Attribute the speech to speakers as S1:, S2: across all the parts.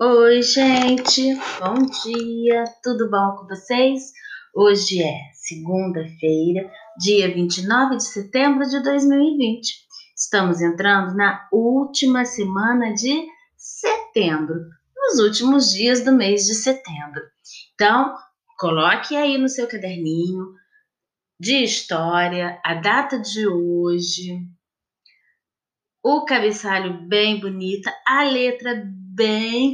S1: Oi, gente, bom dia, tudo bom com vocês? Hoje é segunda-feira, dia 29 de setembro de 2020. Estamos entrando na última semana de setembro, nos últimos dias do mês de setembro. Então, coloque aí no seu caderninho de história a data de hoje, o cabeçalho bem bonita, a letra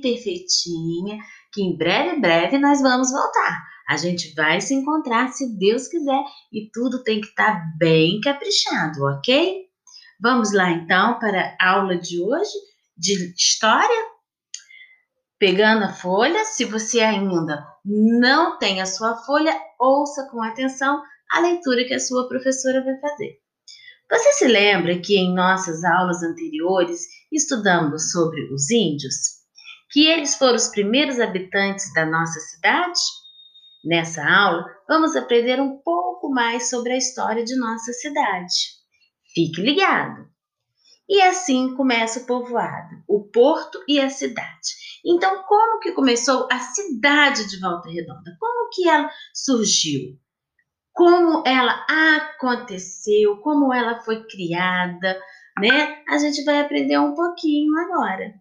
S1: perfeitinha, que em breve, breve nós vamos voltar. A gente vai se encontrar se Deus quiser e tudo tem que estar tá bem caprichado, ok? Vamos lá então para a aula de hoje de história. Pegando a folha, se você ainda não tem a sua folha, ouça com atenção a leitura que a sua professora vai fazer. Você se lembra que em nossas aulas anteriores estudamos sobre os índios? Que eles foram os primeiros habitantes da nossa cidade? Nessa aula, vamos aprender um pouco mais sobre a história de nossa cidade. Fique ligado! E assim começa o povoado, o porto e a cidade. Então, como que começou a cidade de Volta Redonda? Como que ela surgiu? Como ela aconteceu, como ela foi criada, né? A gente vai aprender um pouquinho agora.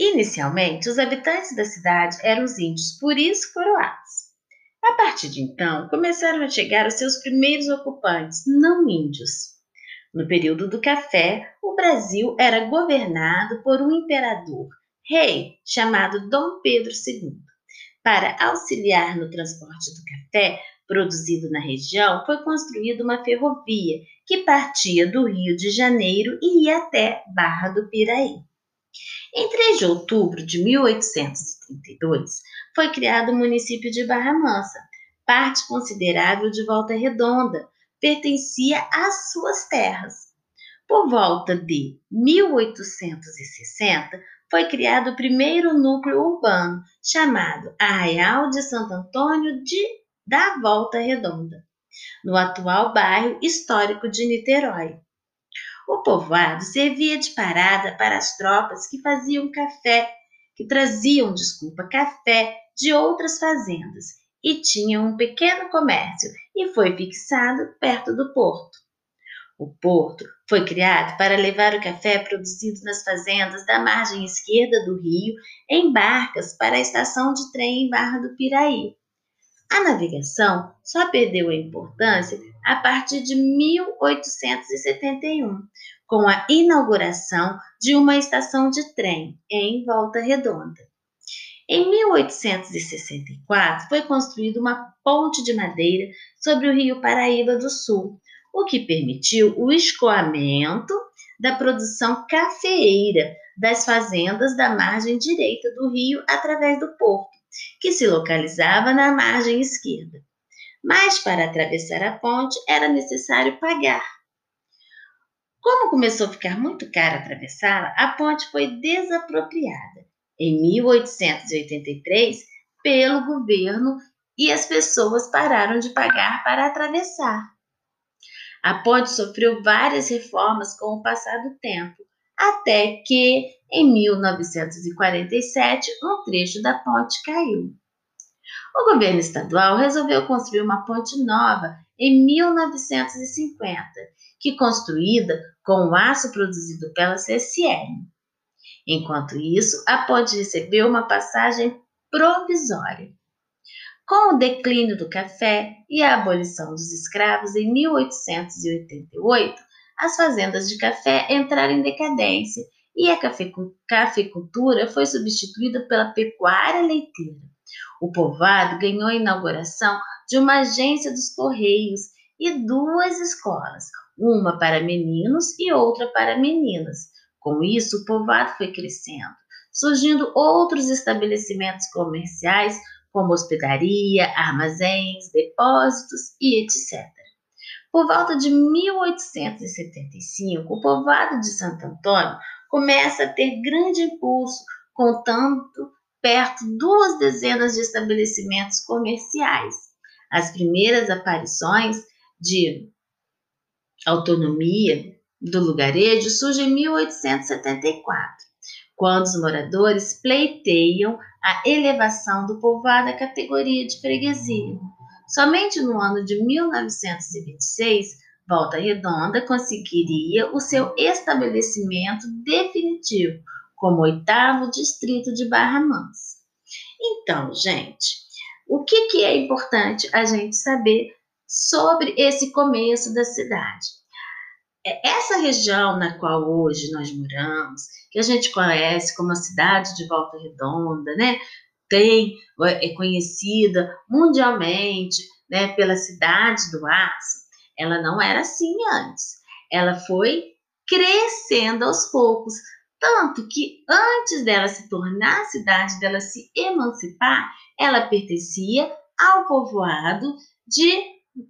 S1: Inicialmente, os habitantes da cidade eram os índios puris coroados. A partir de então, começaram a chegar os seus primeiros ocupantes, não índios. No período do café, o Brasil era governado por um imperador, rei, chamado Dom Pedro II. Para auxiliar no transporte do café, produzido na região, foi construída uma ferrovia que partia do Rio de Janeiro e ia até Barra do Piraí. Em 3 de outubro de 1832, foi criado o município de Barra Mansa, parte considerável de Volta Redonda, pertencia às suas terras. Por volta de 1860, foi criado o primeiro núcleo urbano, chamado Arraial de Santo Antônio de da Volta Redonda, no atual bairro histórico de Niterói. O povoado servia de parada para as tropas que faziam café, que traziam, desculpa, café de outras fazendas e tinha um pequeno comércio e foi fixado perto do porto. O porto foi criado para levar o café produzido nas fazendas da margem esquerda do rio em barcas para a estação de trem em Barra do Piraí, a navegação só perdeu importância a partir de 1871, com a inauguração de uma estação de trem em Volta Redonda. Em 1864, foi construída uma ponte de madeira sobre o rio Paraíba do Sul, o que permitiu o escoamento da produção cafeeira das fazendas da margem direita do rio através do porto que se localizava na margem esquerda. Mas para atravessar a ponte era necessário pagar. Como começou a ficar muito caro atravessá-la, a ponte foi desapropriada em 1883 pelo governo e as pessoas pararam de pagar para atravessar. A ponte sofreu várias reformas com o passar do tempo, até que, em 1947, um trecho da ponte caiu. O governo estadual resolveu construir uma ponte nova em 1950, que construída com o aço produzido pela CSN. Enquanto isso, a ponte recebeu uma passagem provisória. Com o declínio do café e a abolição dos escravos em 1888, as fazendas de café entraram em decadência e a cafeicultura foi substituída pela pecuária leiteira. O povoado ganhou a inauguração de uma agência dos Correios e duas escolas, uma para meninos e outra para meninas. Com isso, o povoado foi crescendo, surgindo outros estabelecimentos comerciais, como hospedaria, armazéns, depósitos e etc. Por volta de 1875, o povoado de Santo Antônio começa a ter grande impulso, contando perto duas dezenas de estabelecimentos comerciais. As primeiras aparições de autonomia do lugarejo surgem em 1874. quando os moradores pleiteiam a elevação do povoado à categoria de freguesia. Somente no ano de 1926, Volta Redonda conseguiria o seu estabelecimento definitivo como oitavo distrito de Barra Mansa. Então, gente, o que, que é importante a gente saber sobre esse começo da cidade? É, essa região na qual hoje nós moramos, que a gente conhece como a cidade de Volta Redonda, né? Tem, é conhecida mundialmente né, pela cidade do aço, ela não era assim antes. Ela foi crescendo aos poucos, tanto que antes dela se tornar cidade, dela se emancipar, ela pertencia ao povoado de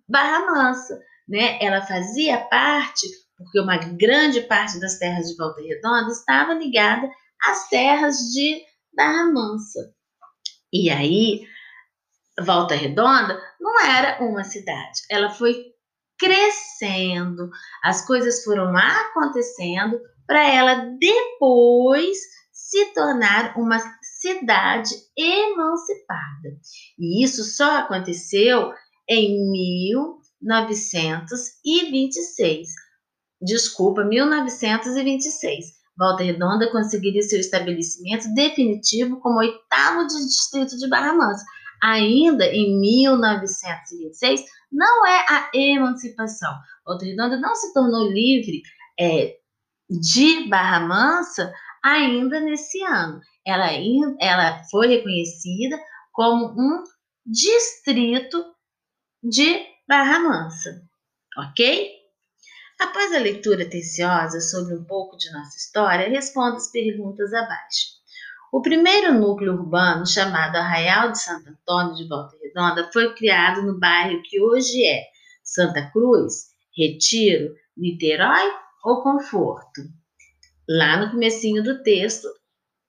S1: Barra Mansa, né? Ela fazia parte, porque uma grande parte das terras de Volta Redonda estava ligada às terras de Barra Mansa. E aí, Volta Redonda não era uma cidade, ela foi crescendo, as coisas foram acontecendo para ela depois se tornar uma cidade emancipada. E isso só aconteceu em 1926. Desculpa, 1926. Volta Redonda conseguiria seu estabelecimento definitivo como oitavo de distrito de Barra Mansa. Ainda em 1926, não é a emancipação. Volta Redonda não se tornou livre é, de Barra Mansa ainda nesse ano. Ela, ela foi reconhecida como um distrito de Barra Mansa, ok? Após a leitura atenciosa sobre um pouco de nossa história, responda as perguntas abaixo. O primeiro núcleo urbano, chamado Arraial de Santo Antônio de Volta Redonda, foi criado no bairro que hoje é Santa Cruz, Retiro, Niterói ou Conforto. Lá no comecinho do texto,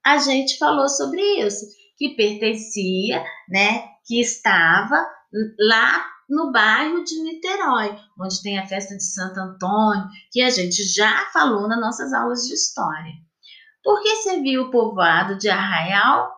S1: a gente falou sobre isso, que pertencia, né, que estava lá no bairro de Niterói, onde tem a festa de Santo Antônio, que a gente já falou nas nossas aulas de história. Por que servia o povoado de Arraial?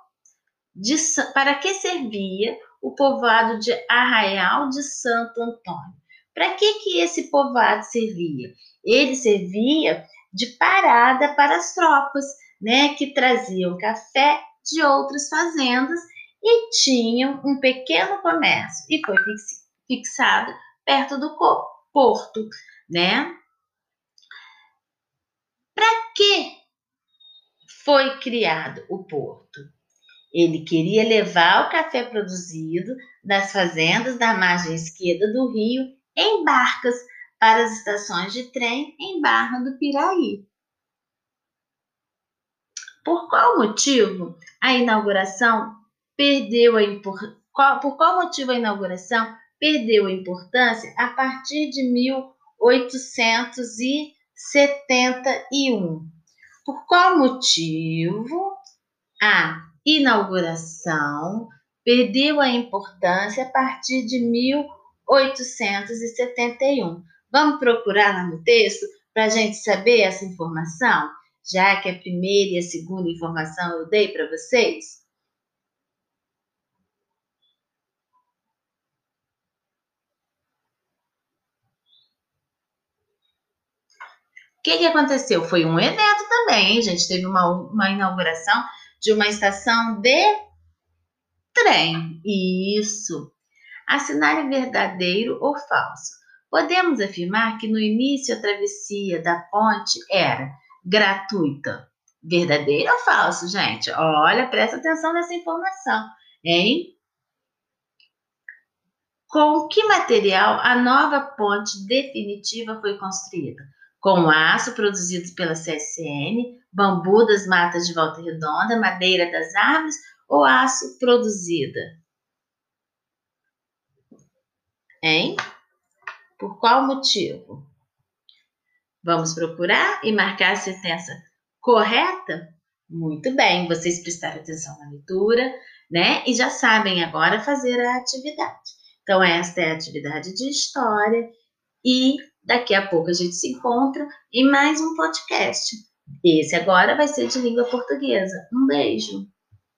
S1: De, para que servia o povoado de Arraial de Santo Antônio? Para que, que esse povoado servia? Ele servia de parada para as tropas, né, que traziam café de outras fazendas e tinham um pequeno comércio e foi fixado perto do porto, né? Para que foi criado o porto? Ele queria levar o café produzido das fazendas da margem esquerda do rio em barcas para as estações de trem em Barra do Piraí. Por qual motivo a inauguração perdeu a por qual motivo a inauguração perdeu importância a partir de 1871? Por qual motivo a inauguração perdeu a importância a partir de 1871? Vamos procurar lá no texto para a gente saber essa informação, já que a primeira e a segunda informação eu dei para vocês? O que, que aconteceu? Foi um evento também, hein, gente? Teve uma, uma inauguração de uma estação de trem. Isso. Assinar verdadeiro ou falso. Podemos afirmar que no início a travessia da ponte era gratuita. Verdadeiro ou falso, gente? Olha, presta atenção nessa informação, hein? Com que material a nova ponte definitiva foi construída? Com aço produzido pela CSN, bambu das matas de volta redonda, madeira das árvores ou aço produzida? Hein? Por qual motivo? Vamos procurar e marcar a sentença correta? Muito bem, vocês prestaram atenção na leitura, né? E já sabem agora fazer a atividade. Então, esta é a atividade de história e daqui a pouco a gente se encontra em mais um podcast. Esse agora vai ser de língua portuguesa. Um beijo!